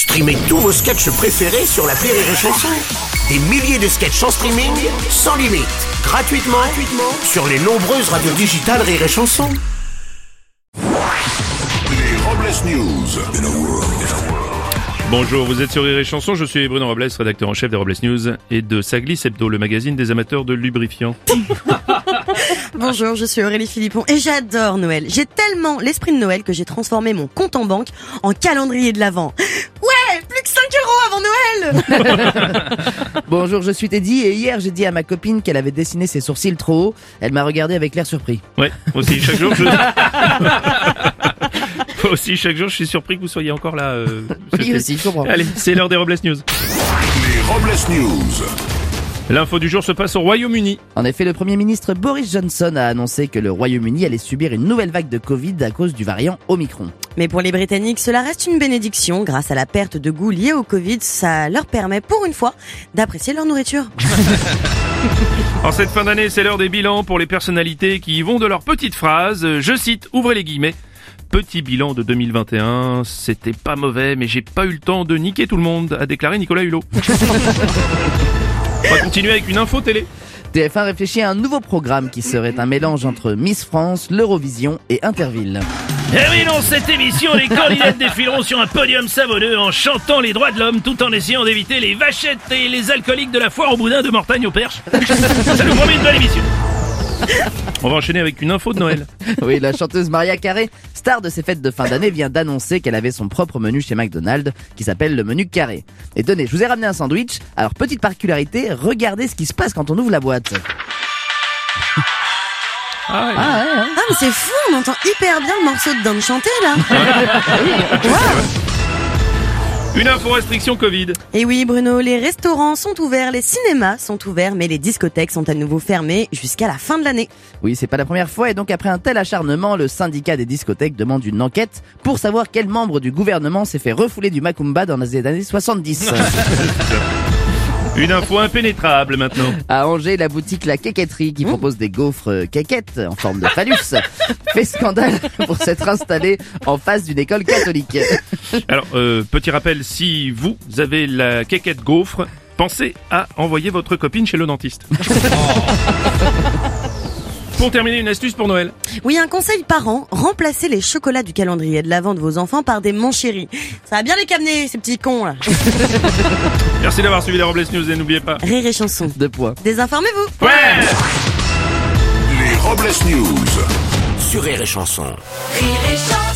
Streamez tous vos sketchs préférés sur la Rire et Chanson. Des milliers de sketchs en streaming, sans limite, gratuitement, gratuitement sur les nombreuses radios digitales Rire et Chanson. Les Robles News. Bonjour, vous êtes sur Rire et Chanson, je suis Bruno Robles, rédacteur en chef des Robles News et de Saglis Hebdo, le magazine des amateurs de lubrifiants. Bonjour, je suis Aurélie Philippon et j'adore Noël. J'ai tellement l'esprit de Noël que j'ai transformé mon compte en banque en calendrier de l'Avent. Noël Bonjour, je suis Teddy et hier j'ai dit à ma copine qu'elle avait dessiné ses sourcils trop haut. Elle m'a regardé avec l'air surpris. Ouais, aussi chaque jour je... aussi chaque jour je suis surpris que vous soyez encore là. euh, Oui aussi, je comprends. Allez, c'est l'heure des Robles News. Les Robles News. L'info du jour se passe au Royaume-Uni. En effet, le Premier ministre Boris Johnson a annoncé que le Royaume-Uni allait subir une nouvelle vague de Covid à cause du variant Omicron. Mais pour les Britanniques, cela reste une bénédiction. Grâce à la perte de goût liée au Covid, ça leur permet pour une fois d'apprécier leur nourriture. En cette fin d'année, c'est l'heure des bilans pour les personnalités qui y vont de leurs petites phrases. Je cite, ouvrez les guillemets. Petit bilan de 2021, c'était pas mauvais, mais j'ai pas eu le temps de niquer tout le monde, a déclaré Nicolas Hulot. On va continuer avec une info télé. TF1 réfléchit à un nouveau programme qui serait un mélange entre Miss France, l'Eurovision et Interville. Eh oui, dans cette émission, les candidates défileront sur un podium savonneux en chantant les droits de l'homme tout en essayant d'éviter les vachettes et les alcooliques de la foire au boudin de Mortagne au Perche. Ça nous promet une bonne émission. On va enchaîner avec une info de Noël. Oui, la chanteuse Maria Carré, star de ces fêtes de fin d'année, vient d'annoncer qu'elle avait son propre menu chez McDonald's qui s'appelle le menu carré. Et tenez, je vous ai ramené un sandwich. Alors, petite particularité, regardez ce qui se passe quand on ouvre la boîte. Ah ouais. Ah ouais, hein Ah mais c'est fou, on entend hyper bien le morceau de Dan chanter là. Une info restriction Covid. Et oui Bruno, les restaurants sont ouverts, les cinémas sont ouverts, mais les discothèques sont à nouveau fermées jusqu'à la fin de l'année. Oui, c'est pas la première fois et donc après un tel acharnement, le syndicat des discothèques demande une enquête pour savoir quel membre du gouvernement s'est fait refouler du Macumba dans les années 70. Une info impénétrable maintenant. À Angers, la boutique La Quéquetterie qui propose des gaufres euh, quéquettes en forme de phallus fait scandale pour s'être installée en face d'une école catholique. Alors, euh, petit rappel, si vous avez la quéquette gaufre, pensez à envoyer votre copine chez le dentiste. Pour terminer, une astuce pour Noël. Oui, un conseil parent, remplacez les chocolats du calendrier de l'Avent de vos enfants par des mon chéri. Ça va bien les camener, ces petits cons là. Merci d'avoir suivi les Robles News et n'oubliez pas. Rire et chanson. Deux points. Désinformez-vous. Ouais Les Robles News. Sur Rire et Chanson. Rire et chanson